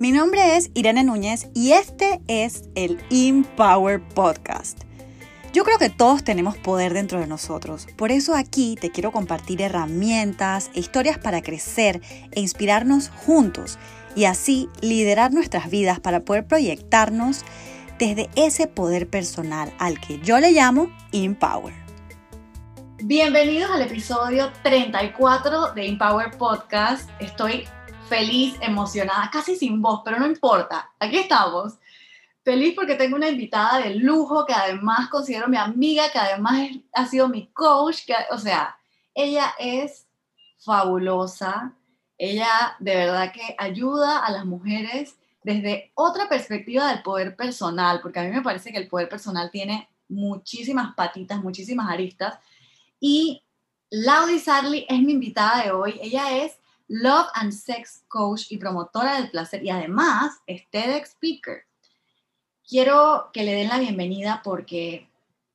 Mi nombre es Irene Núñez y este es el Empower Podcast. Yo creo que todos tenemos poder dentro de nosotros, por eso aquí te quiero compartir herramientas e historias para crecer e inspirarnos juntos y así liderar nuestras vidas para poder proyectarnos desde ese poder personal al que yo le llamo Empower. Bienvenidos al episodio 34 de Empower Podcast. Estoy feliz, emocionada, casi sin voz, pero no importa, aquí estamos. Feliz porque tengo una invitada de lujo que además considero mi amiga, que además ha sido mi coach, que, o sea, ella es fabulosa, ella de verdad que ayuda a las mujeres desde otra perspectiva del poder personal, porque a mí me parece que el poder personal tiene muchísimas patitas, muchísimas aristas. Y Laudi Sarli es mi invitada de hoy. Ella es Love and Sex Coach y promotora del placer y además es TEDx Speaker. Quiero que le den la bienvenida porque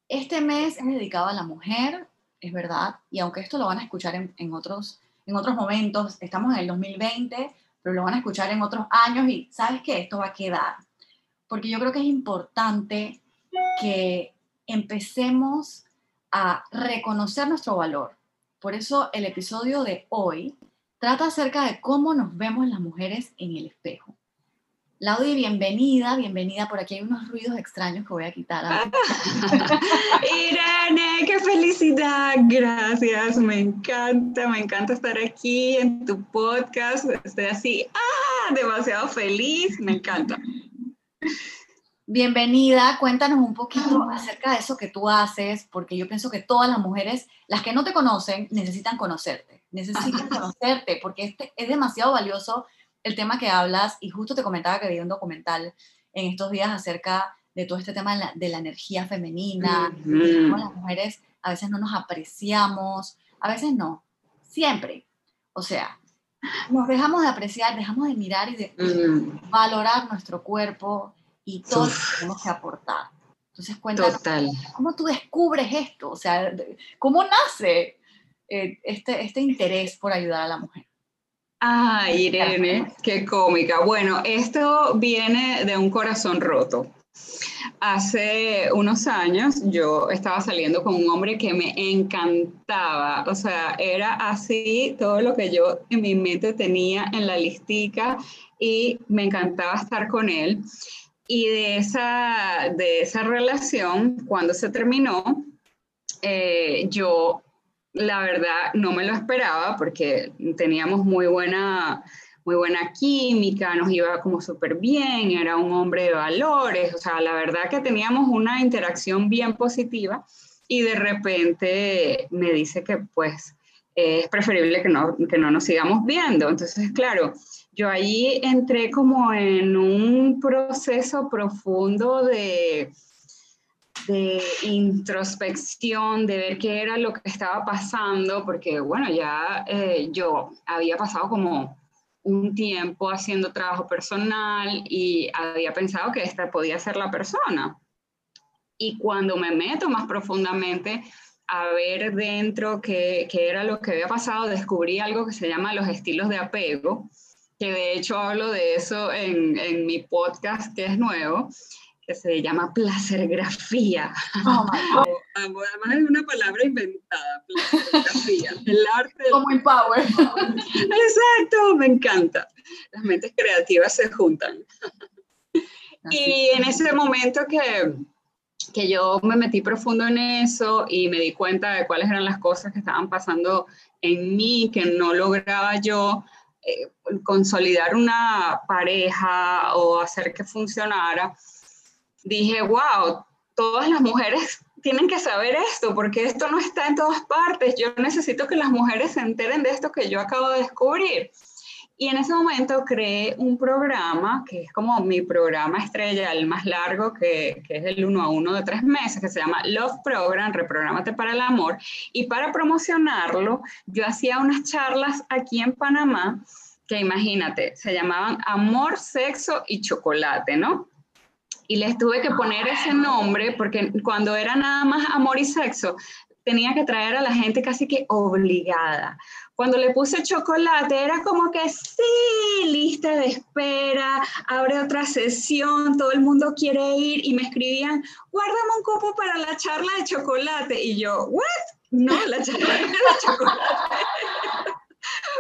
este mes es dedicado a la mujer, es verdad, y aunque esto lo van a escuchar en, otros, en otros momentos, estamos en el 2020, pero lo van a escuchar en otros años y sabes que esto va a quedar. Porque yo creo que es importante que empecemos a reconocer nuestro valor. Por eso el episodio de hoy trata acerca de cómo nos vemos las mujeres en el espejo. Laudi, bienvenida, bienvenida. Por aquí hay unos ruidos extraños que voy a quitar. Irene, qué felicidad. Gracias, me encanta, me encanta estar aquí en tu podcast. Estoy así, ah, demasiado feliz, me encanta. Bienvenida, cuéntanos un poquito acerca de eso que tú haces, porque yo pienso que todas las mujeres, las que no te conocen, necesitan conocerte, necesitan conocerte, porque este es demasiado valioso el tema que hablas, y justo te comentaba que vi un documental en estos días acerca de todo este tema de la, energía femenina, cómo las mujeres a veces no nos apreciamos, a veces no, siempre. O sea, nos dejamos de apreciar, dejamos de mirar y de valorar nuestro cuerpo, y todos tenemos que aportar. Entonces, cuéntanos, ¿cómo tú descubres esto? O sea, ¿cómo nace eh, este, este interés por ayudar a la mujer? Ay, Irene, qué cómica. Bueno, esto viene de un corazón roto. Hace unos años yo estaba saliendo con un hombre que me encantaba, o sea, era así todo lo que yo en mi mente tenía en la listica y me encantaba estar con él. Y de esa, de esa relación, cuando se terminó, eh, yo la verdad no me lo esperaba porque teníamos muy buena, muy buena química, nos iba como súper bien, era un hombre de valores, o sea, la verdad que teníamos una interacción bien positiva y de repente me dice que pues es preferible que no, que no nos sigamos viendo. Entonces, claro, yo ahí entré como en un proceso profundo de, de introspección, de ver qué era lo que estaba pasando, porque bueno, ya eh, yo había pasado como un tiempo haciendo trabajo personal y había pensado que esta podía ser la persona. Y cuando me meto más profundamente a ver dentro qué, qué era lo que había pasado, descubrí algo que se llama los estilos de apego, que de hecho hablo de eso en, en mi podcast que es nuevo, que se llama placergrafía. Oh Además es una palabra inventada, placergrafía, el arte. Como empower. Exacto, me encanta. Las mentes creativas se juntan. y en ese momento que, que yo me metí profundo en eso y me di cuenta de cuáles eran las cosas que estaban pasando en mí, que no lograba yo eh, consolidar una pareja o hacer que funcionara, dije, wow, todas las mujeres tienen que saber esto, porque esto no está en todas partes. Yo necesito que las mujeres se enteren de esto que yo acabo de descubrir. Y en ese momento creé un programa, que es como mi programa estrella, el más largo, que, que, es el uno a uno de tres meses, que se llama Love Program, Reprogramate para el Amor. Y para promocionarlo, yo hacía unas charlas aquí en Panamá que imagínate, se llamaban Amor, Sexo y Chocolate, ¿no? Y les tuve que poner ese nombre porque cuando era nada más amor y sexo, tenía que traer a la gente casi que obligada. Cuando le puse chocolate, era como que sí, lista de espera, abre otra sesión, todo el mundo quiere ir y me escribían, guárdame un copo para la charla de chocolate. Y yo, ¿what? No, la charla de chocolate.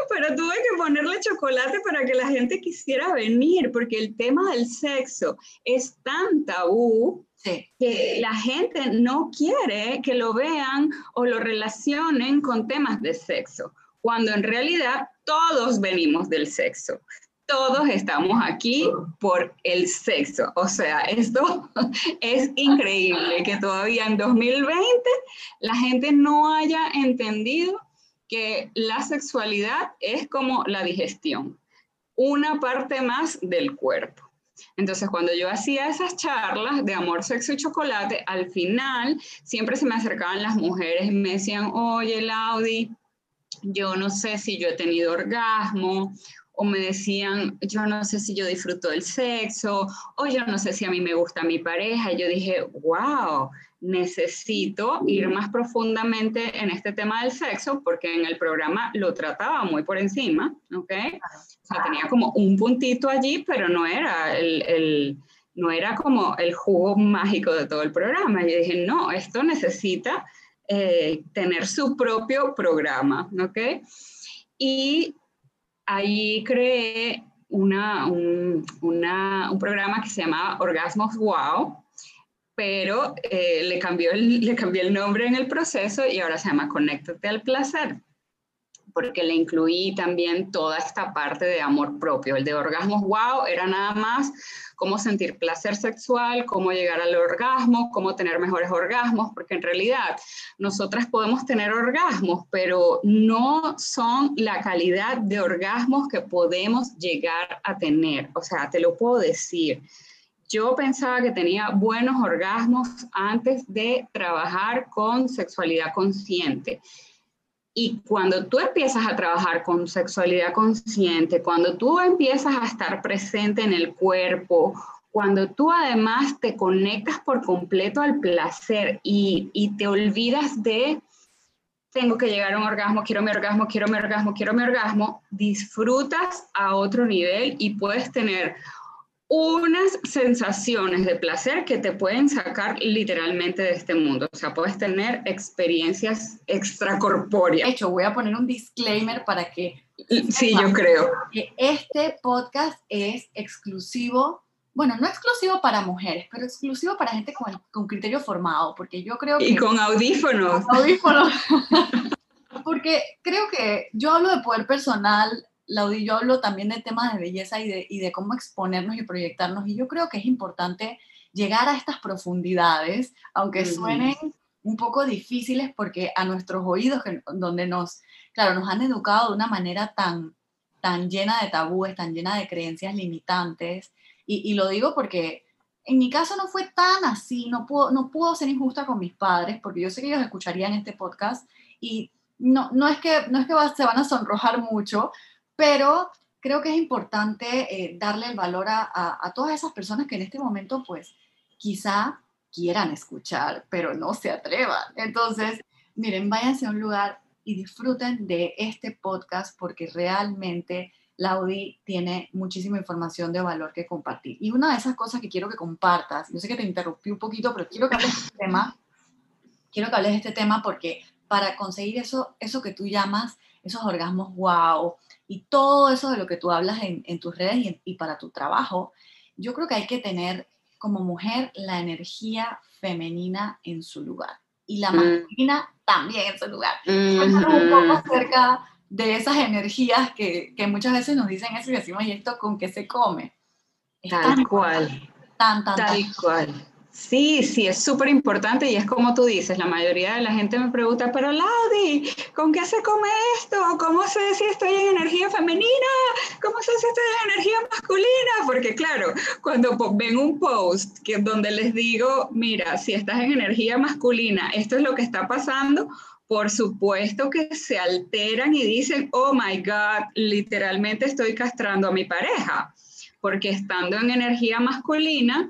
Pero tuve que ponerle chocolate para que la gente quisiera venir, porque el tema del sexo es tan tabú que la gente no quiere que lo vean o lo relacionen con temas de sexo, cuando en realidad todos venimos del sexo. Todos estamos aquí por el sexo. O sea, esto es increíble que todavía en 2020 la gente no haya entendido que la sexualidad es como la digestión, una parte más del cuerpo. Entonces, cuando yo hacía esas charlas de amor, sexo y chocolate, al final siempre se me acercaban las mujeres y me decían, oye, Laudi, yo no sé si yo he tenido orgasmo, o me decían, yo no sé si yo disfruto del sexo, o yo no sé si a mí me gusta mi pareja. Y yo dije, wow, necesito ir más profundamente en este tema del sexo porque en el programa lo trataba muy por encima, ¿ok? Tenía como un puntito allí, pero no era el, no era como el jugo mágico de todo el programa. Y dije, no, esto necesita eh, tener su propio programa, ¿ok? Y ahí creé una, un, un programa que se llamaba Orgasmos Wow, pero eh, le, cambió el, le cambié el nombre en el proceso y ahora se llama Conéctate al Placer, porque le incluí también toda esta parte de amor propio. El de orgasmos, wow, era nada más cómo sentir placer sexual, cómo llegar al orgasmo, cómo tener mejores orgasmos, porque en realidad nosotras podemos tener orgasmos, pero no son la calidad de orgasmos que podemos llegar a tener. O sea, te lo puedo decir yo pensaba que tenía buenos orgasmos antes de trabajar con sexualidad consciente. Y cuando tú empiezas a trabajar con sexualidad consciente, cuando tú empiezas a estar presente en el cuerpo, cuando tú además te conectas por completo al placer y, te olvidas de tengo que llegar a un orgasmo, quiero mi orgasmo, quiero mi orgasmo, quiero mi orgasmo, disfrutas a otro nivel y puedes tener unas sensaciones de placer que te pueden sacar literalmente de este mundo. O sea, puedes tener experiencias extracorpóreas. De hecho, voy a poner un disclaimer para que... Sí, yo creo. Que este podcast es exclusivo, bueno, no exclusivo para mujeres, pero exclusivo para gente con, con criterio formado, porque yo creo que... Y con audífonos. Con audífonos. porque creo que yo hablo de poder personal Laudi, yo hablo también de temas de belleza y de, y de cómo exponernos y proyectarnos. Y yo creo que es importante llegar a estas profundidades, aunque suenen un poco difíciles porque a nuestros oídos, donde nos, claro, nos han educado de una manera tan, tan llena de tabúes, tan llena de creencias limitantes. Y, y lo digo porque en mi caso no fue tan así, no puedo, no puedo ser injusta con mis padres, porque yo sé que ellos escucharían este podcast y no, no es que, no es que se van a sonrojar mucho, pero creo que es importante eh, darle el valor a, todas esas personas que en este momento, pues, quizá quieran escuchar, pero no se atrevan. Entonces, miren, váyanse a un lugar y disfruten de este podcast porque realmente Laudi tiene muchísima información de valor que compartir. Y una de esas cosas que quiero que compartas, yo sé que te interrumpí un poquito, pero quiero que hables de este tema, quiero que hables de este tema porque para conseguir eso, eso que tú llamas esos orgasmos wow, y todo eso de lo que tú hablas en, tus redes y, para tu trabajo, yo creo que hay que tener como mujer la energía femenina en su lugar y la mm. masculina también en su lugar. un poco acerca de esas energías que, muchas veces nos dicen eso y decimos, ¿y esto con qué se come? tal cual. Tan, tan, tal cual. Sí, sí, es súper importante y es como tú dices, la mayoría de la gente me pregunta, pero Laudi, ¿con qué se come esto? ¿Cómo sé si estoy en energía femenina? ¿Cómo sé si estoy en energía masculina? Porque claro, cuando ven un post que, donde les digo, mira, si estás en energía masculina, esto es lo que está pasando, por supuesto que se alteran y dicen, oh my God, literalmente estoy castrando a mi pareja, porque estando en energía masculina,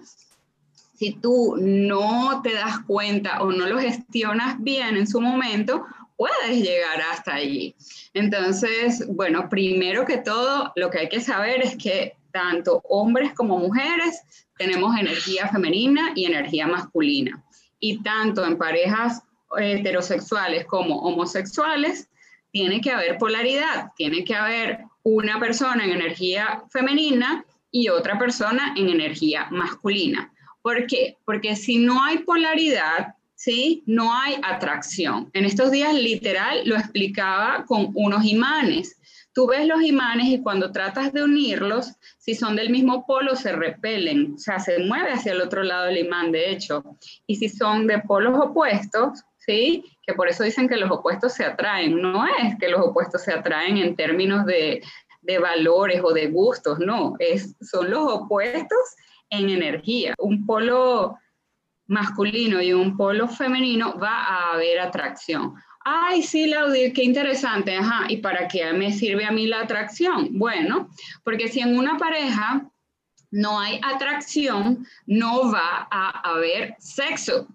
si tú no te das cuenta o no lo gestionas bien en su momento, puedes llegar hasta allí. Entonces, bueno, primero que todo, lo que hay que saber es que tanto hombres como mujeres tenemos energía femenina y energía masculina. Y tanto en parejas heterosexuales como homosexuales, tiene que haber polaridad, tiene que haber una persona en energía femenina y otra persona en energía masculina. ¿Por qué? Porque si no hay polaridad, ¿sí? No hay atracción. En estos días literal lo explicaba con unos imanes. Tú ves los imanes y cuando tratas de unirlos, si son del mismo polo, se repelen, o sea, se mueve hacia el otro lado el imán, de hecho. Y si son de polos opuestos, ¿sí? Que por eso dicen que los opuestos se atraen. No es que los opuestos se atraen en términos de, de valores o de gustos, no, es, son los opuestos en energía. Un polo masculino y un polo femenino va a haber atracción. Ay, sí, Laudir, qué interesante. Ajá, ¿y para qué me sirve a mí la atracción? Bueno, porque si en una pareja no hay atracción, no va a haber sexo.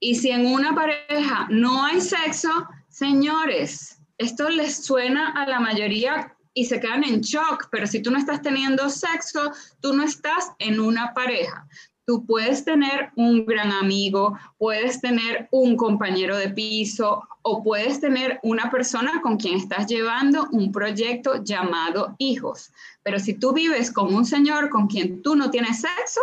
Y si en una pareja no hay sexo, señores, esto les suena a la mayoría y se quedan en shock, pero si tú no estás teniendo sexo, tú no estás en una pareja. Tú puedes tener un gran amigo, puedes tener un compañero de piso o puedes tener una persona con quien estás llevando un proyecto llamado hijos. Pero si tú vives con un señor con quien tú no tienes sexo,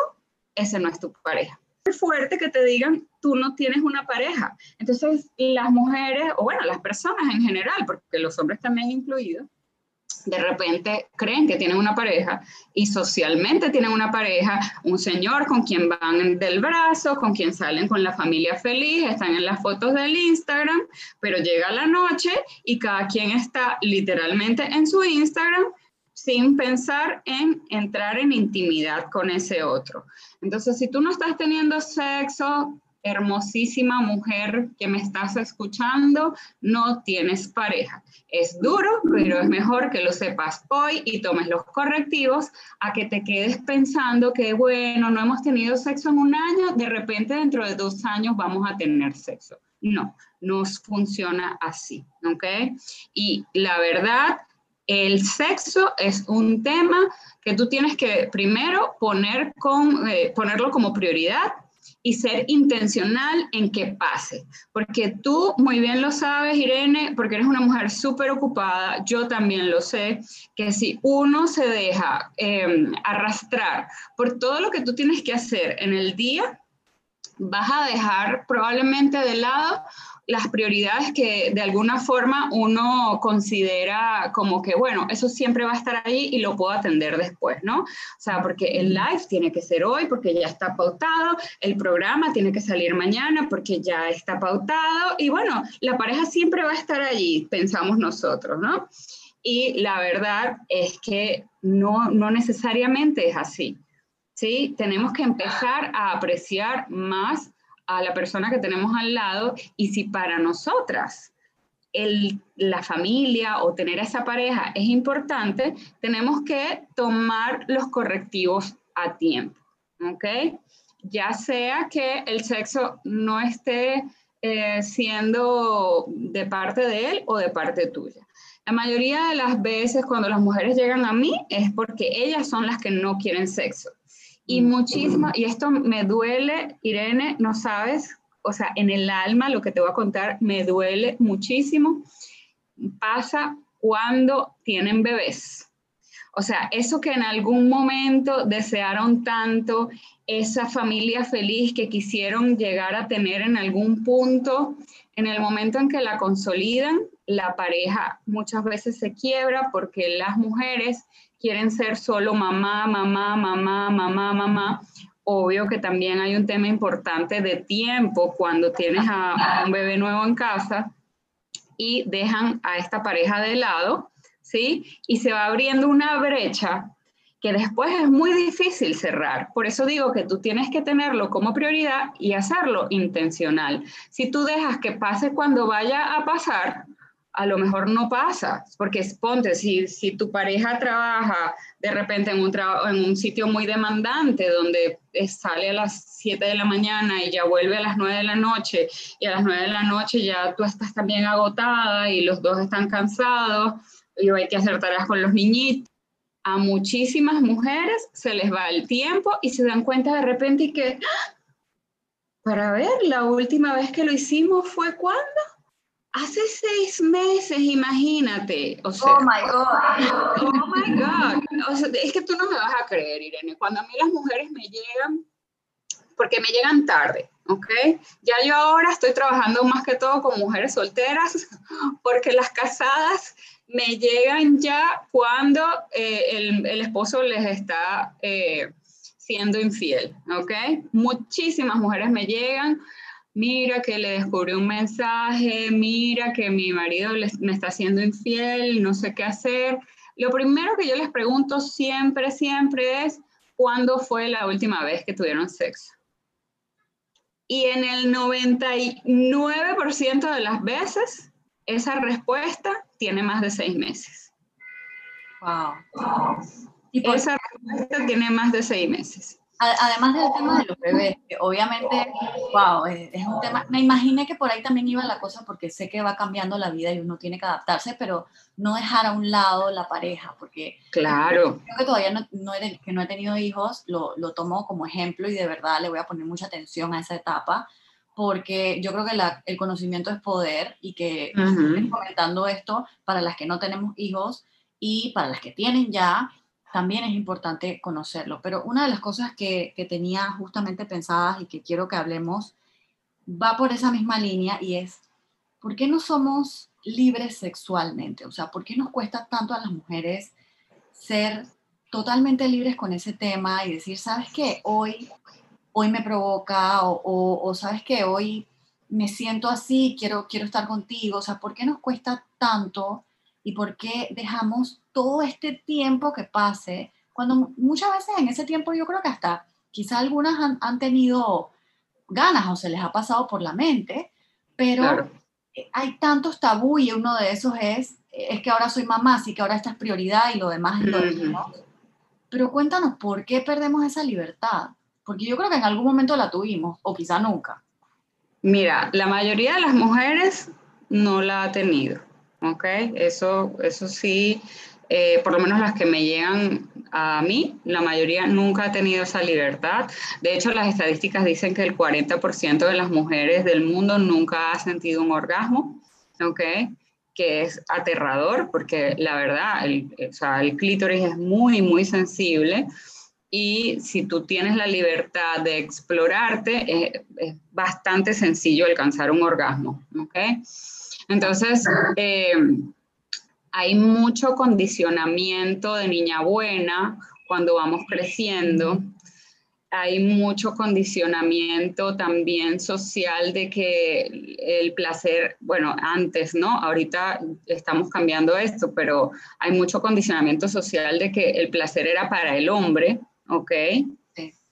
ese no es tu pareja. Es fuerte que te digan, tú no tienes una pareja. Entonces, las mujeres, o bueno, las personas en general, porque los hombres también incluidos, de repente creen que tienen una pareja y socialmente tienen una pareja, un señor con quien van del brazo, con quien salen con la familia feliz, están en las fotos del Instagram, pero llega la noche y cada quien está literalmente en su Instagram sin pensar en entrar en intimidad con ese otro. Entonces, si tú no estás teniendo sexo, hermosísima mujer que me estás escuchando, no tienes pareja. Es duro, pero es mejor que lo sepas hoy y tomes los correctivos a que te quedes pensando que, bueno, no hemos tenido sexo en un año, de repente dentro de dos años vamos a tener sexo. No, no funciona así, ¿ok? Y la verdad, el sexo es un tema que tú tienes que primero poner con, eh, ponerlo como prioridad y ser intencional en que pase. Porque tú muy bien lo sabes, Irene, porque eres una mujer súper ocupada, yo también lo sé, que si uno se deja em, arrastrar por todo lo que tú tienes que hacer en el día, vas a dejar probablemente de lado las prioridades que de alguna forma uno considera como que, bueno, eso siempre va a estar ahí y lo puedo atender después, ¿no? O sea, porque el live tiene que ser hoy porque ya está pautado, el programa tiene que salir mañana porque ya está pautado y bueno, la pareja siempre va a estar allí, pensamos nosotros, ¿no? Y la verdad es que no, no necesariamente es así. ¿sí? Tenemos que empezar a apreciar más a la persona que tenemos al lado y si para nosotras el, la familia o tener esa pareja es importante, tenemos que tomar los correctivos a tiempo, ¿ok? Ya sea que el sexo no esté eh, siendo de parte de él o de parte tuya. La mayoría de las veces cuando las mujeres llegan a mí es porque ellas son las que no quieren sexo. Y mm. muchísimo, y esto me duele, Irene, no sabes, o sea, en el alma lo que te voy a contar me duele muchísimo. Pasa cuando tienen bebés. O sea, eso que en algún momento desearon tanto, esa familia feliz que quisieron llegar a tener en algún punto, en el momento en que la consolidan, la pareja muchas veces se quiebra porque las mujeres quieren ser solo mamá, mamá, mamá, mamá, mamá. Obvio que también hay un tema importante de tiempo cuando tienes a, un bebé nuevo en casa y dejan a esta pareja de lado, ¿sí? Y se va abriendo una brecha que después es muy difícil cerrar. Por eso digo que tú tienes que tenerlo como prioridad y hacerlo intencional. Si tú dejas que pase cuando vaya a pasar, a lo mejor no pasa, porque ponte, si, si tu pareja trabaja de repente en un, en un sitio muy demandante, donde sale a las 7 de la mañana y ya vuelve a las 9 de la noche, y a las 9 de la noche ya tú estás también agotada y los dos están cansados, y hay que hacer tareas con los niñitos, a muchísimas mujeres se les va el tiempo y se dan cuenta de repente que, ¡ah! para ver, la última vez que lo hicimos fue cuando? Hace seis meses, imagínate. O sea, oh my God. Oh my God. O sea, es que tú no me vas a creer, Irene. Cuando a mí las mujeres me llegan, porque me llegan tarde, ¿ok? Ya yo ahora estoy trabajando más que todo con mujeres solteras, porque las casadas me llegan ya cuando eh, el, el, esposo les está eh, siendo infiel, ¿ok? Muchísimas mujeres me llegan mira que le descubrí un mensaje, mira que mi marido me está haciendo infiel, no sé qué hacer. Lo primero que yo les pregunto siempre, siempre es, ¿cuándo fue la última vez que tuvieron sexo? Y en el 99% de las veces, esa respuesta tiene más de seis meses. Wow. Y esa respuesta tiene más de seis meses. Además del tema de los bebés, que obviamente, wow, es, un tema, me imaginé que por ahí también iba la cosa porque sé que va cambiando la vida y uno tiene que adaptarse, pero no dejar a un lado la pareja, porque claro. creo que todavía no, no, he, que no he tenido hijos, lo, lo, tomo como ejemplo y de verdad le voy a poner mucha atención a esa etapa, porque yo creo que la, el conocimiento es poder y que estoy comentando esto para las que no tenemos hijos y para las que tienen ya, también es importante conocerlo. Pero una de las cosas que, que, tenía justamente pensadas y que quiero que hablemos va por esa misma línea y es, ¿por qué no somos libres sexualmente? O sea, ¿por qué nos cuesta tanto a las mujeres ser totalmente libres con ese tema y decir, ¿sabes qué? Hoy, hoy me provoca o, ¿sabes qué? Hoy me siento así, quiero, quiero estar contigo. O sea, ¿por qué nos cuesta tanto y por qué dejamos todo este tiempo que pase, cuando muchas veces en ese tiempo yo creo que hasta quizá algunas han, tenido ganas o se les ha pasado por la mente, pero hay tantos tabú y uno de esos es, es que ahora soy mamá, así que ahora esta es prioridad y lo demás es lo demás. Pero cuéntanos, ¿por qué perdemos esa libertad? Porque yo creo que en algún momento la tuvimos, o quizá nunca. Mira, la mayoría de las mujeres no la ha tenido. ¿ok? Eso, eso sí, eh, por lo menos las que me llegan a mí, la mayoría nunca ha tenido esa libertad. De hecho, las estadísticas dicen que el 40% de las mujeres del mundo nunca ha sentido un orgasmo, ¿ok? Que es aterrador porque la verdad, el, o sea, el clítoris es muy, muy sensible y si tú tienes la libertad de explorarte, es, es bastante sencillo alcanzar un orgasmo, ¿ok? Entonces, eh, hay mucho condicionamiento de niña buena cuando vamos creciendo. Hay mucho condicionamiento también social de que el placer, bueno, antes, ¿no? Ahorita estamos cambiando esto, pero hay mucho condicionamiento social de que el placer era para el hombre, ¿ok?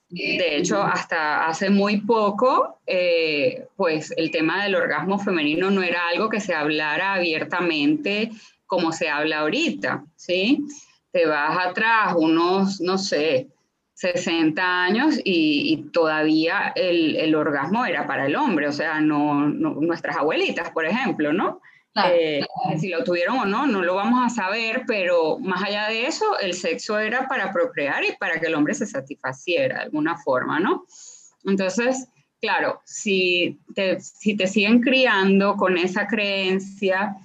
De hecho, hasta hace muy poco, eh, pues el tema del orgasmo femenino no era algo que se hablara abiertamente como se habla ahorita, ¿sí? Te vas atrás unos, no sé, 60 años y, todavía el, orgasmo era para el hombre, o sea, no, nuestras abuelitas, por ejemplo, ¿no? Eh, si lo tuvieron o no, no lo vamos a saber, pero más allá de eso, el sexo era para procrear y para que el hombre se satisfaciera de alguna forma, ¿no? Entonces, claro, si te, si te siguen criando con esa creencia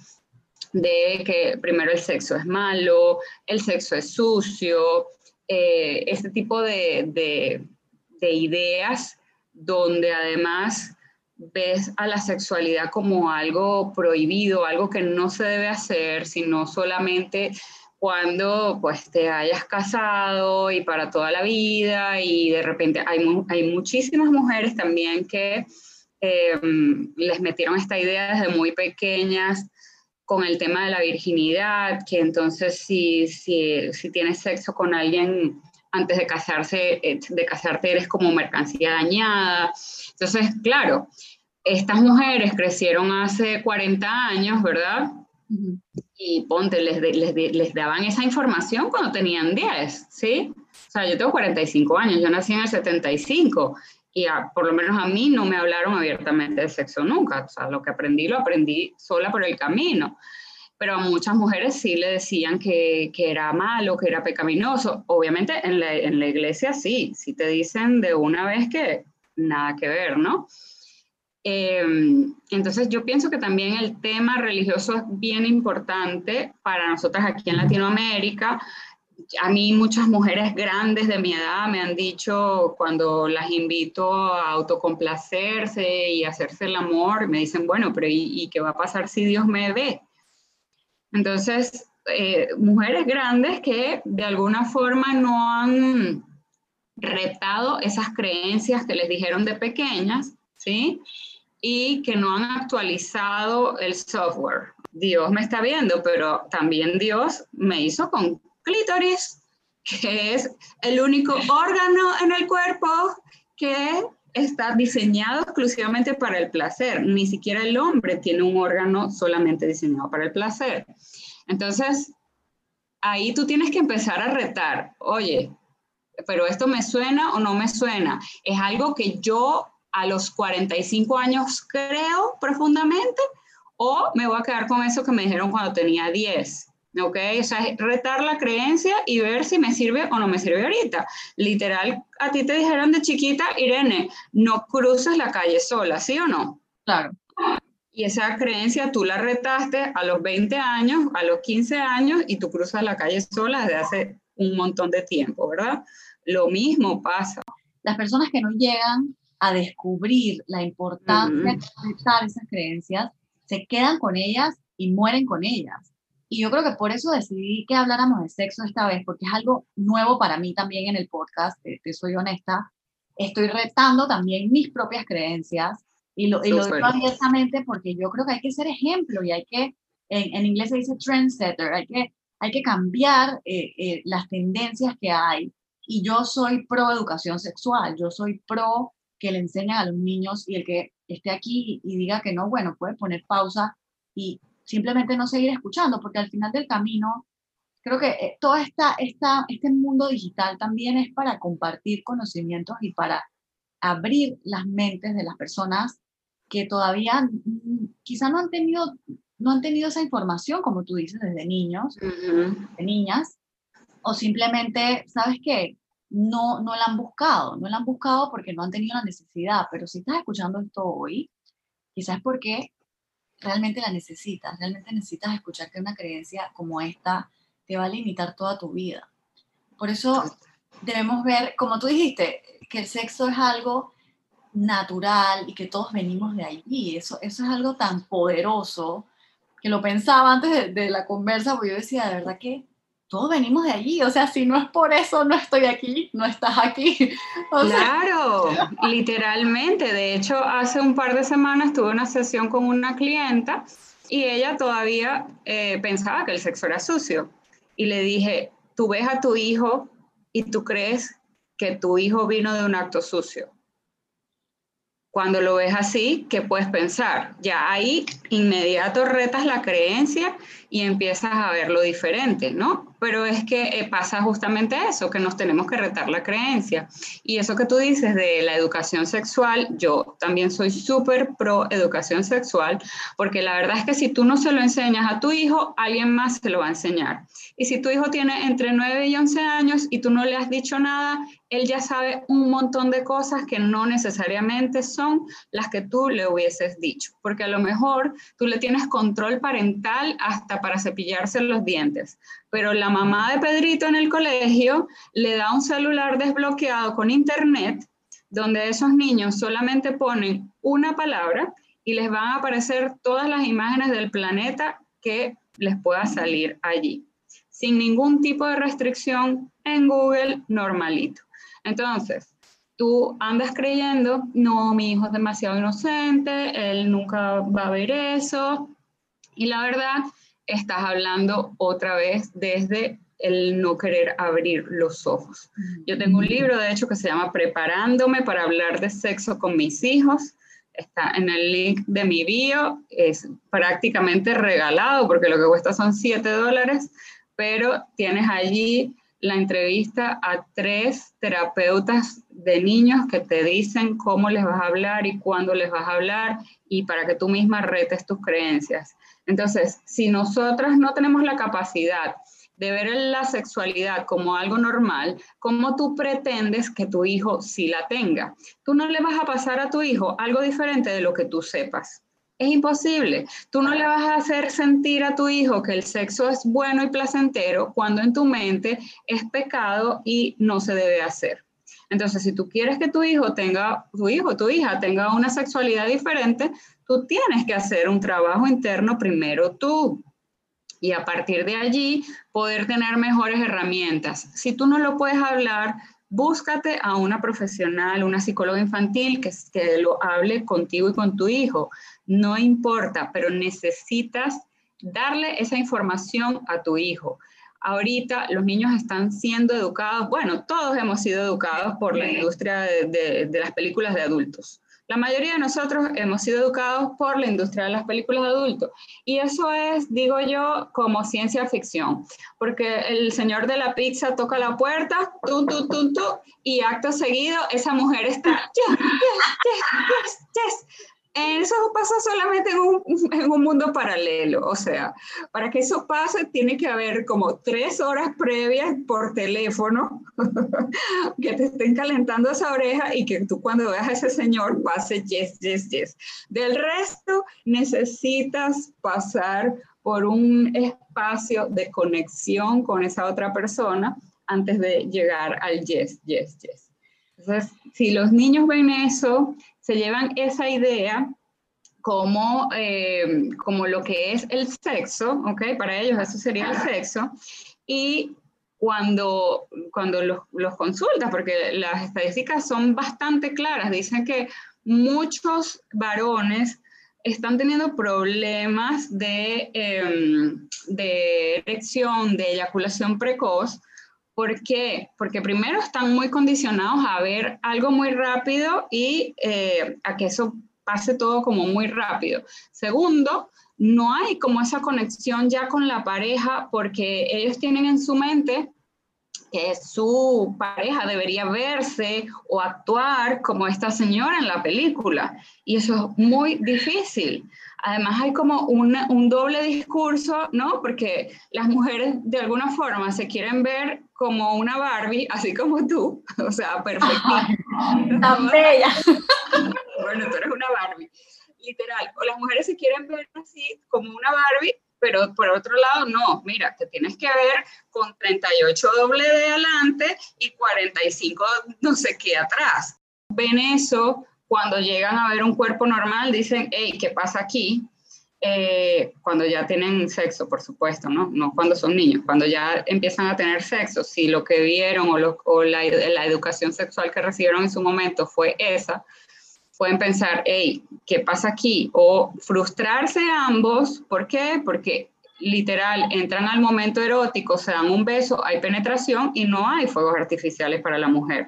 de que primero el sexo es malo, el sexo es sucio, eh, este tipo de, de, de ideas donde además ves a la sexualidad como algo prohibido, algo que no se debe hacer, sino solamente cuando pues te hayas casado y para toda la vida y de repente hay, hay muchísimas mujeres también que em, les metieron esta idea desde muy pequeñas con el tema de la virginidad, que entonces si, si, si tienes sexo con alguien antes de casarse, eh, de casarte eres como mercancía dañada. Entonces, claro, estas mujeres crecieron hace 40 años, ¿verdad? Y ponte, les, les, les, daban esa información cuando tenían 10, ¿sí? O sea, yo tengo 45 años, yo nací en el 75 y por lo menos a mí no me hablaron abiertamente de sexo nunca. O sea, lo que aprendí lo aprendí sola por el camino. pero a muchas mujeres sí le decían que, que era malo, que era pecaminoso. Obviamente en la, en la iglesia sí, sí te dicen de una vez que nada que ver, ¿no? Em, entonces yo pienso que también el tema religioso es bien importante para nosotras aquí en Latinoamérica. A mí muchas mujeres grandes de mi edad me han dicho cuando las invito a autocomplacerse y hacerse el amor, me dicen, bueno, pero ¿y, qué va a pasar si Dios me ve? Entonces, eh, mujeres grandes que de alguna forma no han retado esas creencias que les dijeron de pequeñas, ¿sí? y que no han actualizado el software. Dios me está viendo, pero también Dios me hizo con clítoris, que es el único órgano en el cuerpo que está diseñado exclusivamente para el placer. Ni siquiera el hombre tiene un órgano solamente diseñado para el placer. Entonces, ahí tú tienes que empezar a retar, oye, pero esto me suena o no me suena. Es algo que yo a los 45 años creo profundamente o me voy a quedar con eso que me dijeron cuando tenía 10. ¿Ok? O sea, retar la creencia y ver si me sirve o no me sirve ahorita. Literal, a ti te dijeron de chiquita, Irene, no cruces la calle sola, ¿sí o no? Claro. Y esa creencia tú la retaste a los 20 años, a los 15 años, y tú cruzas la calle sola desde hace un montón de tiempo, ¿verdad? Lo mismo pasa. Las personas que no llegan a descubrir la importancia de aceptar esas creencias, se quedan con ellas y mueren con ellas. Y yo creo que por eso decidí que habláramos de sexo esta vez, porque es algo nuevo para mí también en el podcast, te, soy honesta. Estoy retando también mis propias creencias y lo, y lo digo abiertamente porque yo creo que hay que ser ejemplo y hay que, en, inglés se dice trendsetter, hay que, hay que cambiar eh, eh, las tendencias que hay. Y yo soy pro educación sexual, yo soy pro que le enseñan a los niños y el que esté aquí y diga que no, bueno, puede poner pausa y simplemente no seguir escuchando, porque al final del camino, creo que eh, todo esta, esta, este mundo digital también es para compartir conocimientos y para abrir las mentes de las personas que todavía quizá no han tenido no han tenido esa información, como tú dices, desde niños, de niñas, o simplemente, ¿sabes qué? no, no la han buscado, no la han buscado porque no han tenido la necesidad, pero si estás escuchando esto hoy, quizás porque realmente la necesitas, realmente necesitas escuchar que una creencia como esta te va a limitar toda tu vida. Por eso debemos ver, como tú dijiste, que el sexo es algo natural y que todos venimos de allí. Eso, eso es algo tan poderoso que lo pensaba antes de, de la conversa, porque yo decía, de verdad que todos venimos de allí, o sea, si no es por eso, no estoy aquí, no estás aquí. claro, literalmente. De hecho, hace un par de semanas tuve una sesión con una clienta y ella todavía eh, pensaba que el sexo era sucio. Y le dije, tú ves a tu hijo y tú crees que tu hijo vino de un acto sucio. Cuando lo ves así, ¿qué puedes pensar? Ya ahí inmediato retas la creencia y empiezas a ver lo diferente, ¿no? Pero es que eh, pasa justamente eso, que nos tenemos que retar la creencia. Y eso que tú dices de la educación sexual, yo también soy súper pro educación sexual, porque la verdad es que si tú no se lo enseñas a tu hijo, alguien más se lo va a enseñar. Y si tu hijo tiene entre 9 y 11 años y tú no le has dicho nada, él ya sabe un montón de cosas que no necesariamente son las que tú le hubieses dicho, porque a lo mejor tú le tienes control parental hasta para cepillarse los dientes, pero la mamá de Pedrito en el colegio le da un celular desbloqueado con internet donde esos niños solamente ponen una palabra y les van a aparecer todas las imágenes del planeta que les pueda salir allí, sin ningún tipo de restricción en Google normalito. Entonces, tú andas creyendo, no, mi hijo es demasiado inocente, él nunca va a ver eso, y la verdad estás hablando otra vez desde el no querer abrir los ojos. Yo tengo un libro, de hecho, que se llama Preparándome para hablar de sexo con mis hijos. Está en el link de mi bio, es prácticamente regalado porque lo que cuesta son 7 dólares, pero tienes allí la entrevista a tres terapeutas de niños que te dicen cómo les vas a hablar y cuándo les vas a hablar y para que tú misma retes tus creencias. Entonces, si nosotras no tenemos la capacidad de ver la sexualidad como algo normal, ¿cómo tú pretendes que tu hijo sí la tenga? Tú no le vas a pasar a tu hijo algo diferente de lo que tú sepas. Es imposible. Tú no le vas a hacer sentir a tu hijo que el sexo es bueno y placentero cuando en tu mente es pecado y no se debe hacer. Entonces, si tú quieres que tu hijo tenga, tu hijo, tu hija tenga una sexualidad diferente, tú tienes que hacer un trabajo interno primero tú. Y a partir de allí, poder tener mejores herramientas. Si tú no lo puedes hablar, búscate a una profesional, una psicóloga infantil que, que lo hable contigo y con tu hijo. No importa, pero necesitas darle esa información a tu hijo. Ahorita los niños están siendo educados, bueno, todos hemos sido educados por la industria de, de las películas de adultos. La mayoría de nosotros hemos sido educados por la industria de las películas de adultos. Y eso es, digo yo, como ciencia ficción. Porque el señor de la pizza toca la puerta, tum, tum, tum, tum, y acto seguido esa mujer está, eso pasa solamente en un, en un, mundo paralelo, o sea, para que eso pase tiene que haber como tres horas previas por teléfono que te estén calentando esa oreja y que tú cuando veas a ese señor pase yes, yes, yes. Del resto necesitas pasar por un espacio de conexión con esa otra persona antes de llegar al yes, yes, yes. Entonces, si los niños ven eso, se llevan esa idea como, eh, como lo que es el sexo, ¿ok? Para ellos eso sería el sexo. Y cuando, cuando los, los consultas, porque las estadísticas son bastante claras, dicen que muchos varones están teniendo problemas de, em, de erección, de eyaculación precoz, ¿Por qué? Porque primero están muy condicionados a ver algo muy rápido y eh, a que eso pase todo como muy rápido. Segundo, no hay como esa conexión ya con la pareja porque ellos tienen en su mente que su pareja debería verse o actuar como esta señora en la película. Y eso es muy difícil. Además hay como un doble discurso, ¿no? Porque las mujeres de alguna forma se quieren ver como una Barbie, así como tú, o sea, perfecta. Tan bella. bueno, tú eres una Barbie, literal. O las mujeres se quieren ver así como una Barbie, pero por otro lado, no, mira, te tienes que ver con 38 doble de adelante y 45 no sé qué atrás. Ven eso cuando llegan a ver un cuerpo normal, dicen, hey, ¿qué pasa aquí? Eh, cuando ya tienen sexo, por supuesto, ¿no? No cuando son niños, cuando ya empiezan a tener sexo, si lo que vieron o, o la, la, educación sexual que recibieron en su momento fue esa, pueden pensar, hey, ¿qué pasa aquí? O frustrarse ambos, ¿por qué? Porque literal entran al momento erótico, se dan un beso, hay penetración y no hay fuegos artificiales para la mujer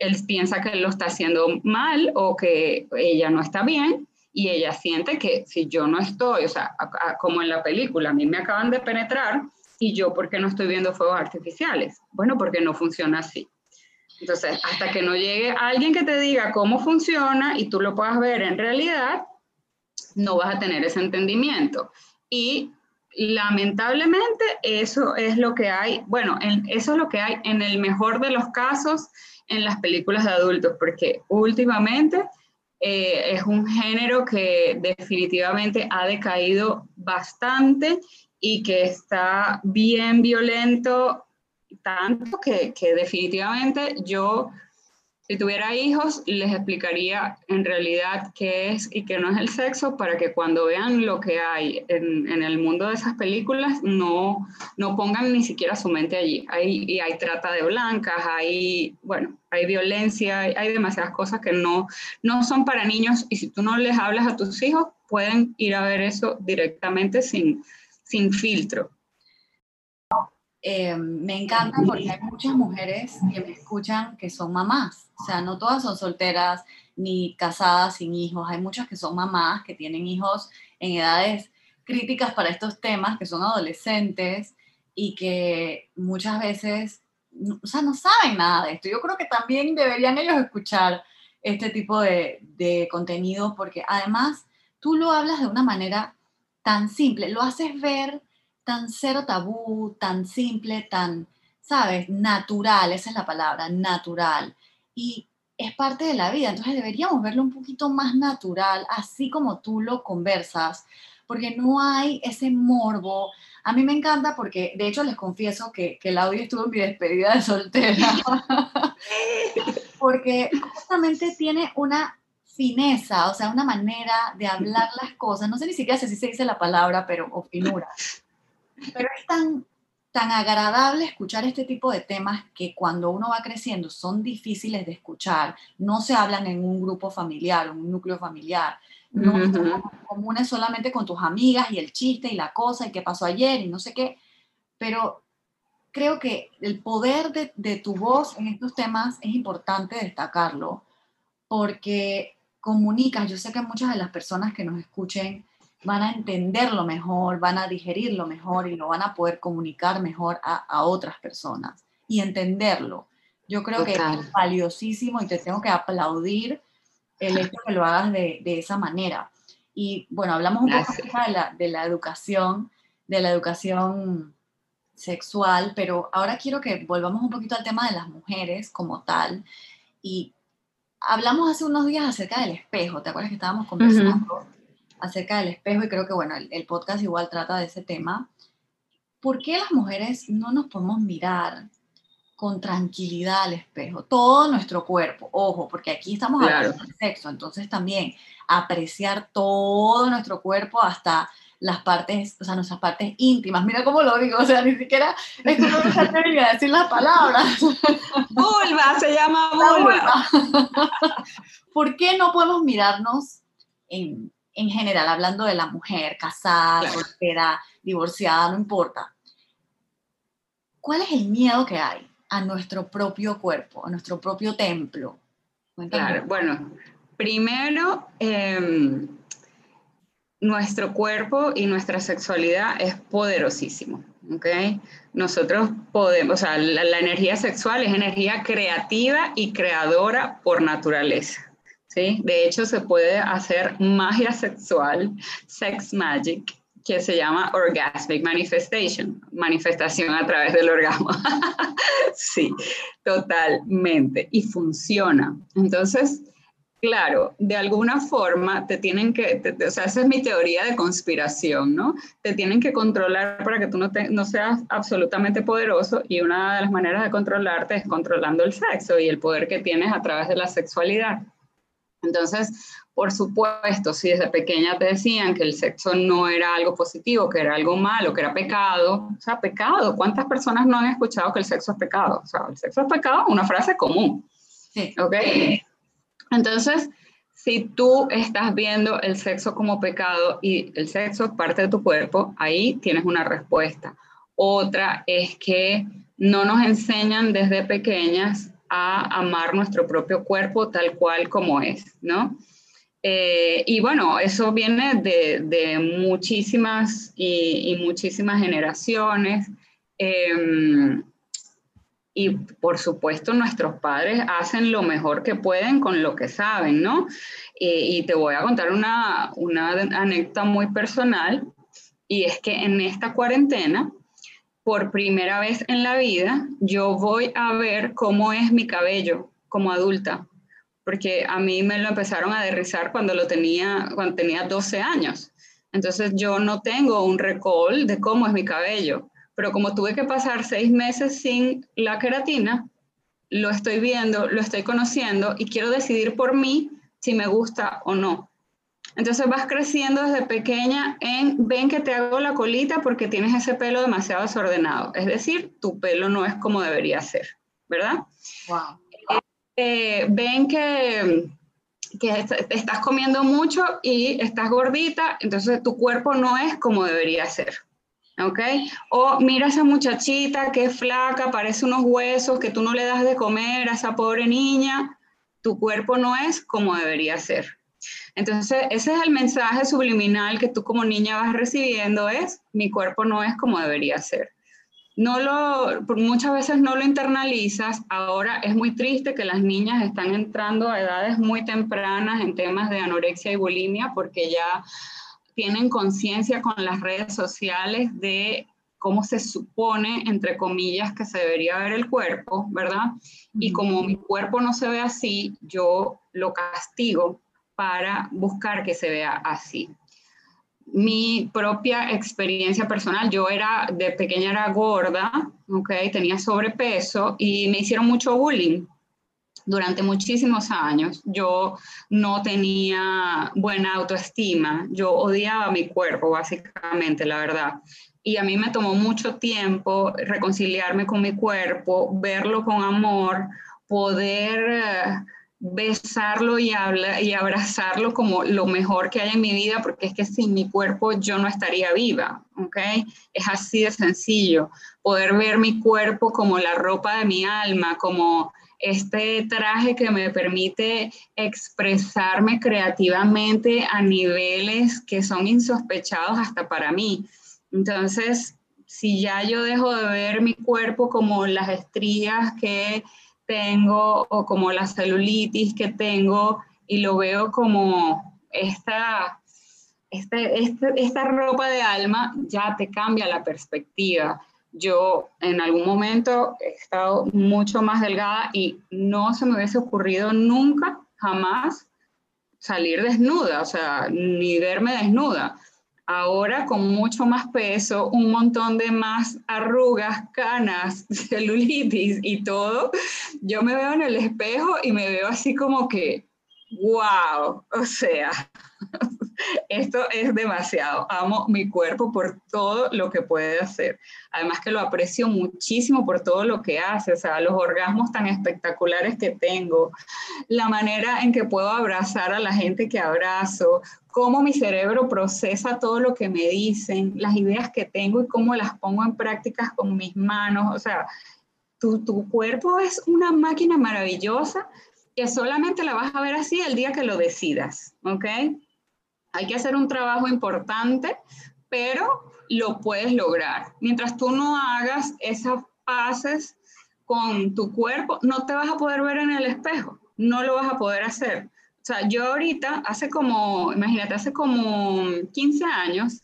él piensa que él lo está haciendo mal o que ella no está bien y ella siente que si yo no estoy, o sea, como en la película, a mí me acaban de penetrar y yo, ¿por qué no estoy viendo fuegos artificiales? Bueno, porque no funciona así. Entonces, hasta que no llegue alguien que te diga cómo funciona y tú lo puedas ver en realidad, no vas a tener ese entendimiento. Y lamentablemente eso es lo que hay, bueno, eso es lo que hay en el mejor de los casos en las películas de adultos, porque últimamente eh, es un género que definitivamente ha decaído bastante y que está bien violento, tanto que, que definitivamente yo si tuviera hijos, les explicaría en realidad qué es y qué no es el sexo para que cuando vean lo que hay en, en el mundo de esas películas no, no pongan ni siquiera su mente allí. Hay, y hay trata de blancas, hay, bueno, hay violencia, hay, hay demasiadas cosas que no, no son para niños y si tú no les hablas a tus hijos, pueden ir a ver eso directamente sin, sin filtro. Eh, me encanta porque hay muchas mujeres que me escuchan que son mamás. O sea, no todas son solteras ni casadas sin hijos. Hay muchas que son mamás, que tienen hijos en edades críticas para estos temas, que son adolescentes y que muchas veces o sea, no saben nada de esto. Yo creo que también deberían ellos escuchar este tipo de, de contenido porque además tú lo hablas de una manera tan simple, lo haces ver tan cero tabú, tan simple, tan, ¿sabes? Natural, esa es la palabra, natural. Y es parte de la vida, entonces deberíamos verlo un poquito más natural, así como tú lo conversas, porque no hay ese morbo. A mí me encanta porque, de hecho, les confieso que, que el audio estuvo en mi despedida de soltera, porque justamente tiene una fineza, o sea, una manera de hablar las cosas, no sé ni siquiera si se dice la palabra, pero, o finura, pero es tan, tan agradable escuchar este tipo de temas que cuando uno va creciendo son difíciles de escuchar, no se hablan en un grupo familiar, un núcleo familiar, no son comunes solamente con tus amigas y el chiste y la cosa y qué pasó ayer y no sé qué, pero creo que el poder de, de tu voz en estos temas es importante destacarlo porque comunicas, yo sé que muchas de las personas que nos escuchen van a entenderlo mejor, van a digerirlo mejor y lo van a poder comunicar mejor a, otras personas y entenderlo. Yo creo que es valiosísimo y te tengo que aplaudir el hecho que lo hagas de, esa manera. Y bueno, hablamos un poco de la, de la educación, de la educación sexual, pero ahora quiero que volvamos un poquito al tema de las mujeres como tal. Y hablamos hace unos días acerca del espejo, ¿te acuerdas que estábamos conversando acerca del espejo? Y creo que, bueno, el, podcast igual trata de ese tema. ¿Por qué las mujeres no nos podemos mirar con tranquilidad al espejo? Todo nuestro cuerpo, ojo, porque aquí estamos hablando de sexo, entonces también apreciar todo nuestro cuerpo hasta las partes, o sea, nuestras partes íntimas. Mira cómo lo digo, o sea, ni siquiera es que no me a decir las palabras. Vulva, se llama vulva. ¿Por qué no podemos mirarnos en, en general, hablando de la mujer, casada, soltera, divorciada, no importa? ¿Cuál es el miedo que hay a nuestro propio cuerpo, a nuestro propio templo? Claro, bueno, primero, eh, nuestro cuerpo y nuestra sexualidad es poderosísimo, ¿ok? Nosotros podemos, o sea, la, energía sexual es energía creativa y creadora por naturaleza, ¿sí? De hecho, se puede hacer magia sexual, sex magic, que se llama orgasmic manifestation, manifestación a través del orgasmo. sí, totalmente, y funciona. Entonces, Claro, de alguna forma te tienen que, o sea, esa es mi teoría de conspiración, ¿no? Te tienen que controlar para que tú no, no seas absolutamente poderoso y una de las maneras de controlarte es controlando el sexo y el poder que tienes a través de la sexualidad. Entonces, por supuesto, si desde pequeña te decían que el sexo no era algo positivo, que era algo malo, que era pecado, o sea, pecado, ¿cuántas personas no han escuchado que el sexo es pecado? O sea, el sexo es pecado, una frase común. Sí. ¿Ok? Entonces, si tú estás viendo el sexo como pecado y el sexo es parte de tu cuerpo, ahí tienes una respuesta. Otra es que no nos enseñan desde pequeñas a amar nuestro propio cuerpo tal cual como es, ¿no? Eh, y bueno, eso viene de, muchísimas y, muchísimas generaciones. Em, y por supuesto nuestros padres hacen lo mejor que pueden con lo que saben, ¿no? Y, te voy a contar una, una anécdota muy personal, y es que en esta cuarentena, por primera vez en la vida, yo voy a ver cómo es mi cabello como adulta, porque a mí me lo empezaron a derrizar cuando lo tenía, cuando tenía 12 años. Entonces yo no tengo un recall de cómo es mi cabello pero como tuve que pasar seis meses sin la queratina, lo estoy viendo, lo estoy conociendo y quiero decidir por mí si me gusta o no. Entonces vas creciendo desde pequeña en, ven que te hago la colita porque tienes ese pelo demasiado desordenado. Es decir, tu pelo no es como debería ser, ¿verdad? Wow. Eh, ven que, que estás comiendo mucho y estás gordita, entonces tu cuerpo no es como debería ser. ¿ok? O mira esa muchachita que es flaca, parece unos huesos que tú no le das de comer a esa pobre niña, tu cuerpo no es como debería ser. Entonces, ese es el mensaje subliminal que tú como niña vas recibiendo, es mi cuerpo no es como debería ser. no lo, muchas veces no lo internalizas. Ahora es muy triste que las niñas están entrando a edades muy tempranas en temas de anorexia y bulimia porque ya tienen conciencia con las redes sociales de cómo se supone, entre comillas, que se debería ver el cuerpo, ¿verdad? Y como mi cuerpo no se ve así, yo lo castigo para buscar que se vea así mi propia experiencia personal. Yo era, de pequeña era gorda, ¿ok? Tenía sobrepeso y me hicieron mucho bullying durante muchísimos años. Yo no tenía buena autoestima, yo odiaba mi cuerpo, básicamente, la verdad. Y a mí me tomó mucho tiempo reconciliarme con mi cuerpo, verlo con amor, poder... Besarlo y, habla, y abrazarlo como lo mejor que hay en mi vida, porque es que sin mi cuerpo yo no estaría viva, ¿ok? Es así de sencillo. Poder ver mi cuerpo como la ropa de mi alma, como este traje que me permite expresarme creativamente a niveles que son insospechados hasta para mí. Entonces, si ya yo dejo de ver mi cuerpo como las estrías que tengo o como la celulitis que tengo y lo veo como esta, este, este, esta ropa de alma, ya te cambia la perspectiva. Yo en algún momento he estado mucho más delgada y no se me hubiese ocurrido nunca, jamás, salir desnuda, o sea, ni verme desnuda ahora con mucho más peso, un montón de más arrugas, canas, celulitis y todo, yo me veo en el espejo y me veo así como que, wow, o sea, esto es demasiado. Amo mi cuerpo por todo lo que puede hacer. Además que lo aprecio muchísimo por todo lo que hace, o sea, los orgasmos tan espectaculares que tengo, la manera en que puedo abrazar a la gente que abrazo, cómo mi cerebro procesa todo lo que me dicen, las ideas que tengo y cómo las pongo en prácticas con mis manos. O sea, tu, tu cuerpo es una máquina maravillosa que solamente la vas a ver así el día que lo decidas, ¿ok? Hay que hacer un trabajo importante, pero lo puedes lograr. Mientras tú no hagas esas pases con tu cuerpo, no te vas a poder ver en el espejo, no lo vas a poder hacer. O sea, yo ahorita, hace como, imagínate, hace como 15 años,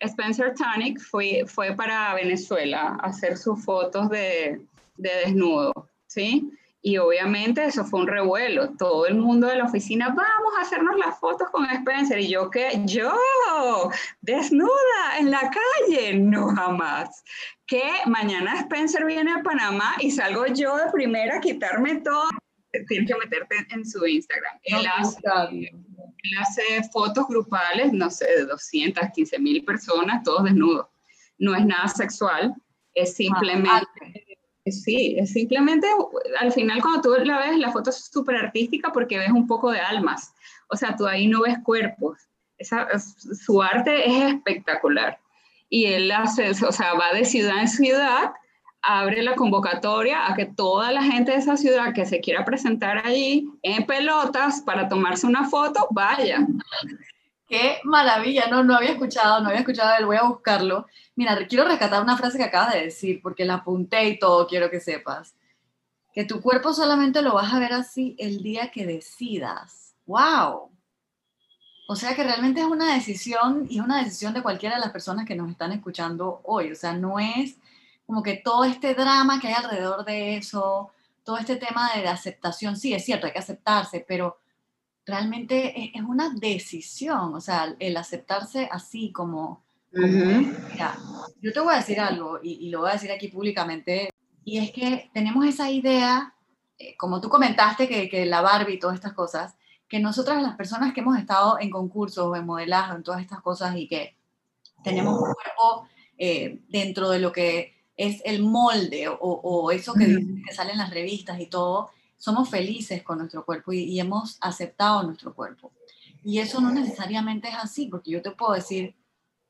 Spencer Tunick fue, fue para Venezuela a hacer sus fotos de, de desnudo, ¿sí? Y obviamente eso fue un revuelo. Todo el mundo de la oficina, vamos a hacernos las fotos con Spencer. Y yo, ¿qué? Yo, desnuda en la calle. No, jamás. Que mañana Spencer viene a Panamá y salgo yo de primera a quitarme todo. Tienes que meterte en su Instagram. él, hace, fotos grupales, no sé, de 215 mil personas, todos desnudos. No es nada sexual, es ah, simplemente... Sí, es simplemente, al final cuando tú la ves, la foto es súper artística porque ves un poco de almas. O sea, tú ahí no ves cuerpos. su arte es espectacular. Y él hace, o sea, va de ciudad en ciudad, abre la convocatoria a que toda la gente de esa ciudad que se quiera presentar allí en pelotas para tomarse una foto, vaya. Qué maravilla, no, no había escuchado, no había escuchado él, voy a buscarlo. Mira, quiero rescatar una frase que acabas de decir, porque la apunté y todo, quiero que sepas. Que tu cuerpo solamente lo vas a ver así el día que decidas. ¡Wow! O sea que realmente es una decisión y es una decisión de cualquiera de las personas que nos están escuchando hoy. O sea, no es como que todo este drama que hay alrededor de eso, todo este tema de aceptación. Sí, es cierto, hay que aceptarse, pero realmente es, una decisión, o sea, el aceptarse así como... mira, yo te voy a decir algo y, lo voy a decir aquí públicamente, y es que tenemos esa idea, eh, como tú comentaste, que, que la Barbie y todas estas cosas, que nosotras las personas que hemos estado en concursos, en modelaje, en todas estas cosas y que tenemos un cuerpo eh, dentro de lo que es el molde o, o eso que, que sale en las revistas y todo, somos felices con nuestro cuerpo y, hemos aceptado nuestro cuerpo. Y eso no necesariamente es así, porque yo te puedo decir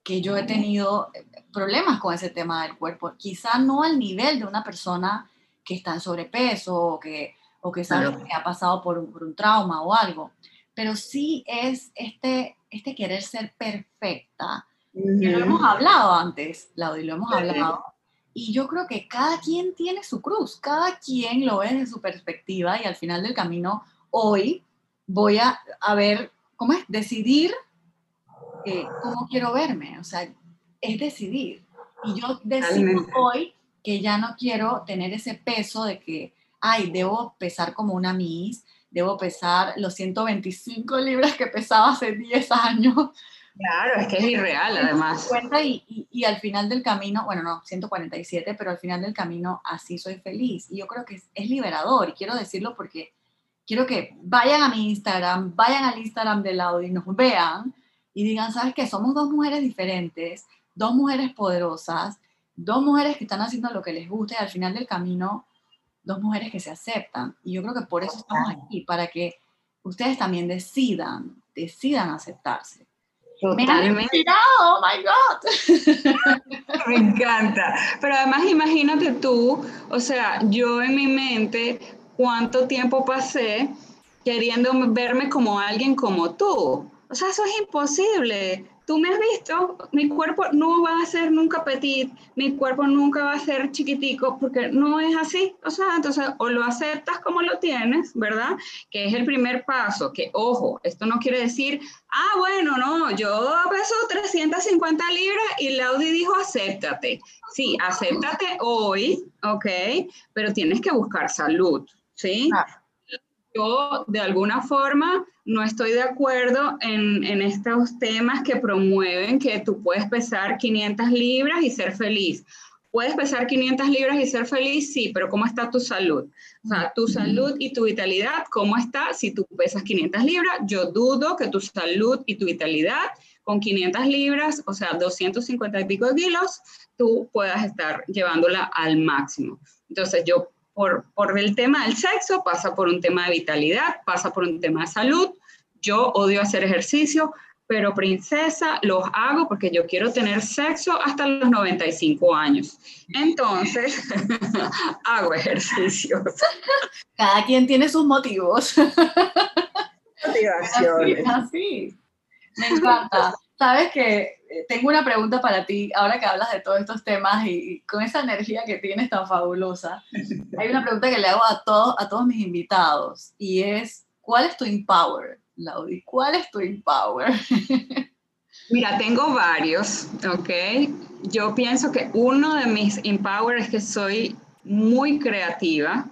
que yo he tenido eh, problemas con ese tema del cuerpo, quizá no al nivel de una persona que está en sobrepeso o que, o que sabe que ha pasado por un, trauma o algo, pero sí es este, este querer ser perfecta, que lo hemos hablado antes, Claudio, lo hemos hablado, Y yo creo que cada quien tiene su cruz, cada quien lo ve desde su perspectiva y al final del camino, hoy voy a, a ver, ¿cómo es? Decidir eh, cómo quiero verme, o sea, es decidir. Y yo decido hoy que ya no quiero tener ese peso de que, ay, debo pesar como una Miss, debo pesar los 125 libras que pesaba hace 10 años, Claro, es que es irreal además. Y, y, al final del camino, bueno, no, 147, pero al final del camino así soy feliz. Y yo creo que es, es, liberador y quiero decirlo porque quiero que vayan a mi Instagram, vayan al Instagram del Audi, nos vean y digan, ¿sabes qué? Somos dos mujeres diferentes, dos mujeres poderosas, dos mujeres que están haciendo lo que les gusta y al final del camino, dos mujeres que se aceptan. Y yo creo que por eso estamos aquí, para que ustedes también decidan, decidan aceptarse Totalmente. oh my God. Me encanta. Pero además imagínate tú, o sea, yo en mi mente, cuánto tiempo pasé queriendo verme como alguien como tú. O sea, eso es imposible tú me has visto, mi cuerpo no va a ser nunca petit, mi cuerpo nunca va a ser chiquitico, porque no es así. O sea, entonces, o lo aceptas como lo tienes, ¿verdad? Que es el primer paso, que ojo, esto no quiere decir, ah, bueno, no, yo peso 350 libras y Laudi dijo, acéptate. Sí, acéptate hoy, ¿ok? Pero tienes que buscar salud, ¿sí? Yo, de alguna forma, no estoy de acuerdo en, en, estos temas que promueven que tú puedes pesar 500 libras y ser feliz. Puedes pesar 500 libras y ser feliz, sí, pero ¿cómo está tu salud? O sea, tu salud y tu vitalidad, ¿cómo está si tú pesas 500 libras? Yo dudo que tu salud y tu vitalidad con 500 libras, o sea, 250 y pico de kilos, tú puedas estar llevándola al máximo. Entonces, yo por, por el tema del sexo, pasa por un tema de vitalidad, pasa por un tema de salud. Yo odio hacer ejercicio, pero princesa, los hago porque yo quiero tener sexo hasta los 95 años. Entonces, hago ejercicios. Cada quien tiene sus motivos. Motivaciones. Así, Me encanta. Sabes que tengo una pregunta para ti, ahora que hablas de todos estos temas y, con esa energía que tienes tan fabulosa, hay una pregunta que le hago a todos, a todos mis invitados y es, ¿cuál es tu empower, Laudi? ¿Cuál es tu empower? Mira, tengo varios, ¿ok? Yo pienso que uno de mis empower es que soy muy creativa,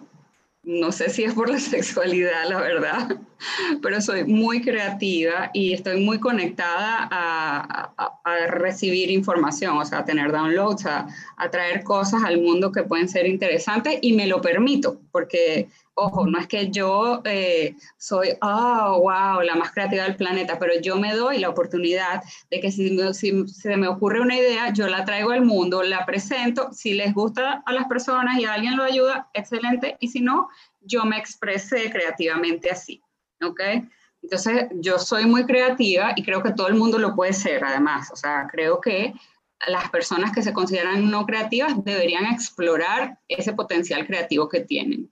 no sé si es por la sexualidad, la verdad, pero soy muy creativa y estoy muy conectada a, recibir información, o sea, a tener downloads, a, traer cosas al mundo que pueden ser interesantes y me lo permito, porque Ojo, no es que yo eh, soy, oh, wow, la más creativa del planeta, pero yo me doy la oportunidad de que si, si, se me ocurre una idea, yo la traigo al mundo, la presento, si les gusta a las personas y a alguien lo ayuda, excelente, y si no, yo me expresé creativamente así, ¿ok? Entonces, yo soy muy creativa y creo que todo el mundo lo puede ser, además, o sea, creo que las personas que se consideran no creativas deberían explorar ese potencial creativo que tienen.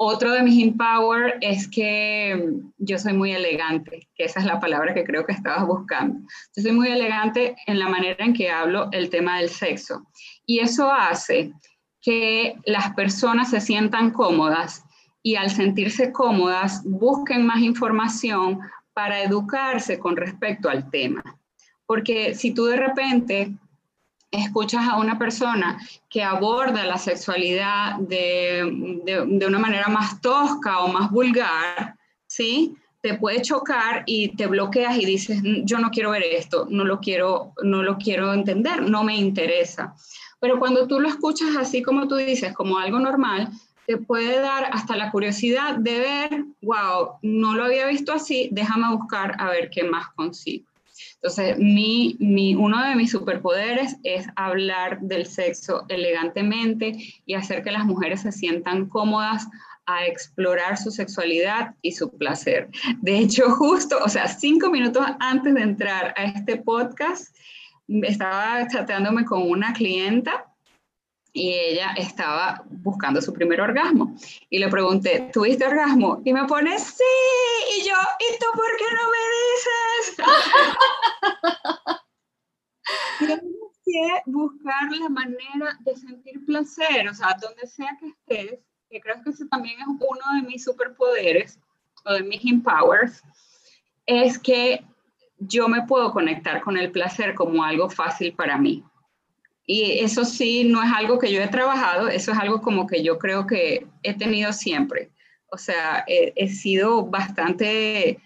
Otro de mis empower es que yo soy muy elegante, que esa es la palabra que creo que estabas buscando. Yo soy muy elegante en la manera en que hablo el tema del sexo. Y eso hace que las personas se sientan cómodas y al sentirse cómodas busquen más información para educarse con respecto al tema. Porque si tú de repente escuchas a una persona que aborda la sexualidad de, de, una manera más tosca o más vulgar, ¿sí? Te puede chocar y te bloqueas y dices, yo no quiero ver esto, no lo quiero, no lo quiero entender, no me interesa. Pero cuando tú lo escuchas así como tú dices, como algo normal, te puede dar hasta la curiosidad de ver, wow, no lo había visto así, déjame buscar a ver qué más consigo. Entonces, mi, mi, uno de mis superpoderes es hablar del sexo elegantemente y hacer que las mujeres se sientan cómodas a explorar su sexualidad y su placer. De hecho, justo, o sea, cinco minutos antes de entrar a este podcast, estaba chateándome con una clienta y ella estaba buscando su primer orgasmo. Y le pregunté, ¿tuviste orgasmo? Y me pone, sí. Y yo, ¿y tú por qué no me dices? que buscar la manera de sentir placer, o sea, donde sea que estés, que creo que ese también es uno de mis superpoderes o de mis empowers, es que yo me puedo conectar con el placer como algo fácil para mí. Y eso sí, no es algo que yo he trabajado, eso es algo como que yo creo que he tenido siempre. O sea, he, sido bastante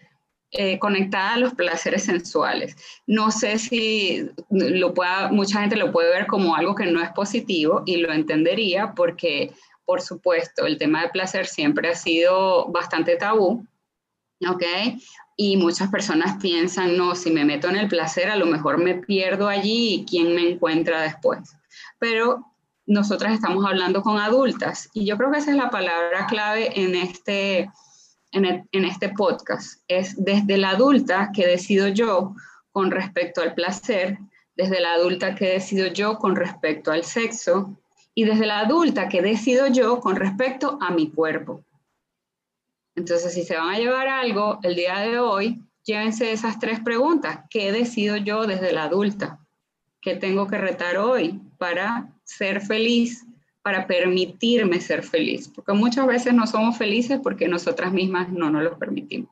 eh, conectada a los placeres sensuales. No sé si lo pueda, mucha gente lo puede ver como algo que no es positivo y lo entendería porque, por supuesto, el tema de placer siempre ha sido bastante tabú. ¿ok? Y muchas personas piensan, no, si me meto en el placer, a lo mejor me pierdo allí y quién me encuentra después. Pero nosotras estamos hablando con adultas y yo creo que esa es la palabra clave en este, en, en este podcast. Es desde la adulta que decido yo con respecto al placer, desde la adulta que decido yo con respecto al sexo y desde la adulta que decido yo con respecto a mi cuerpo. Entonces, si se van a llevar algo el día de hoy, llévense esas tres preguntas. ¿Qué decido yo desde la adulta? ¿Qué tengo que retar hoy para ser feliz, para permitirme ser feliz? Porque muchas veces no somos felices porque nosotras mismas no nos lo permitimos.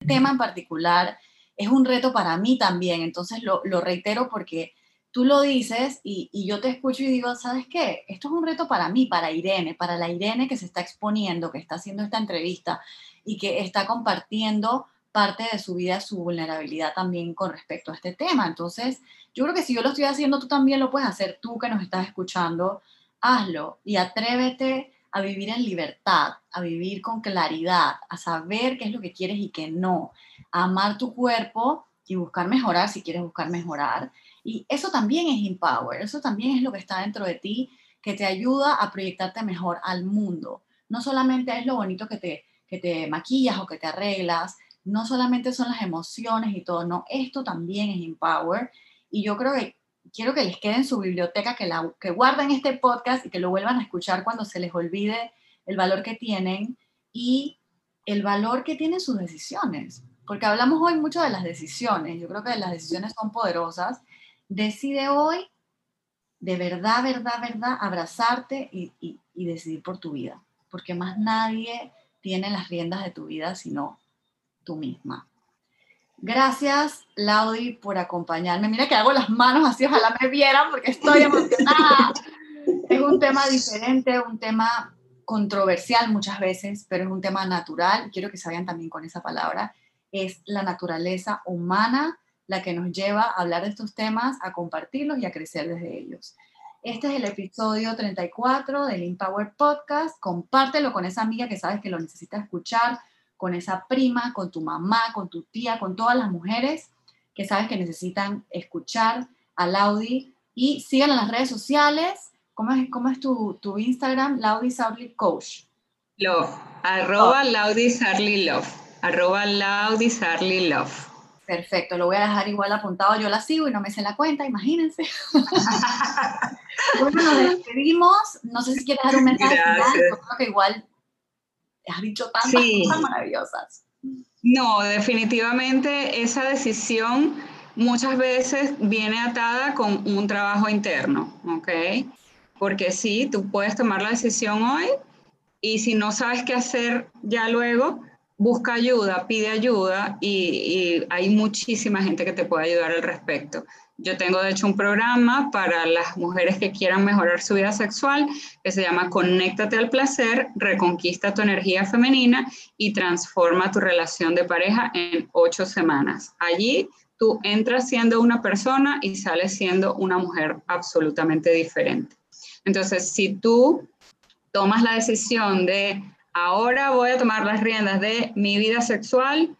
El tema en particular es un reto para mí también, entonces lo, lo reitero porque tú lo dices y, yo te escucho y digo, ¿sabes qué? Esto es un reto para mí, para Irene, para la Irene que se está exponiendo, que está haciendo esta entrevista y que está compartiendo parte de su vida, su vulnerabilidad también con respecto a este tema. Entonces, yo creo que si yo lo estoy haciendo, tú también lo puedes hacer, tú que nos estás escuchando, hazlo y atrévete a vivir en libertad, a vivir con claridad, a saber qué es lo que quieres y qué no, a amar tu cuerpo y buscar mejorar si quieres buscar mejorar y eso también es empower, eso también es lo que está dentro de ti que te ayuda a proyectarte mejor al mundo. No solamente es lo bonito que te, que te maquillas o que te arreglas, no solamente son las emociones y todo, no, esto también es empower. Y yo creo que quiero que les quede en su biblioteca, que, la, que guarden este podcast y que lo vuelvan a escuchar cuando se les olvide el valor que tienen y el valor que tienen sus decisiones. Porque hablamos hoy mucho de las decisiones, yo creo que las decisiones son poderosas Decide hoy, de verdad, verdad, verdad, abrazarte y, decidir por tu vida, porque más nadie tiene las riendas de tu vida sino tú misma. Gracias, Laudi, por acompañarme. Mira que hago las manos así, ojalá me vieran porque estoy emocionada. es un tema diferente, un tema controversial muchas veces, pero es un tema natural. Quiero que se vayan también con esa palabra. Es la naturaleza humana la que nos lleva a hablar de estos temas, a compartirlos y a crecer desde ellos. Este es el episodio 34 del Empower Podcast. Compártelo con esa amiga que sabes que lo necesita escuchar, con esa prima, con tu mamá, con tu tía, con todas las mujeres que sabes que necesitan escuchar a Laudi. Y síganla en las redes sociales. ¿Cómo es, cómo es tu, Instagram? Laudi Sarli Coach. Love. Arroba. Laudi Sarli Love. Arroba Laudi Sarli Love. Perfecto, lo voy a dejar igual apuntado. Yo la sigo y no me sé la cuenta, imagínense. bueno, nos despedimos. No sé si quieres dar un mensaje final. creo que igual has dicho tantas cosas maravillosas. No, definitivamente esa decisión muchas veces viene atada con un trabajo interno, ¿ok? Porque sí, tú puedes tomar la decisión hoy y si no sabes qué hacer ya luego, busca ayuda, pide ayuda y, hay muchísima gente que te puede ayudar al respecto. Yo tengo de hecho un programa para las mujeres que quieran mejorar su vida sexual que se llama Conéctate al placer, reconquista tu energía femenina y transforma tu relación de pareja en ocho semanas. Allí tú entras siendo una persona y sales siendo una mujer absolutamente diferente. Entonces, si tú tomas la decisión de ahora voy a tomar las riendas de mi vida sexual,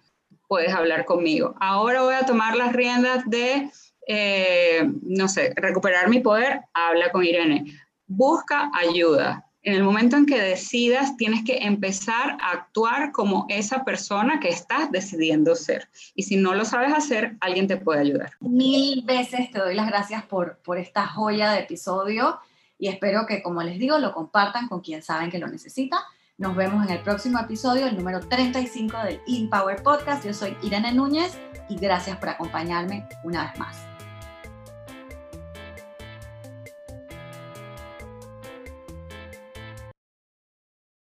puedes hablar conmigo. Ahora voy a tomar las riendas de, eh, no sé, recuperar mi poder, habla con Irene. Busca ayuda. En el momento en que decidas, tienes que empezar a actuar como esa persona que estás decidiendo ser. Y si no lo sabes hacer, alguien te puede ayudar. Mil veces te doy las gracias por, por esta joya de episodio y espero que, como les digo, lo compartan con quien saben que lo necesita. Nos vemos en el próximo episodio, el número 35 del Empower Podcast. Yo soy Irene Núñez y gracias por acompañarme una vez más.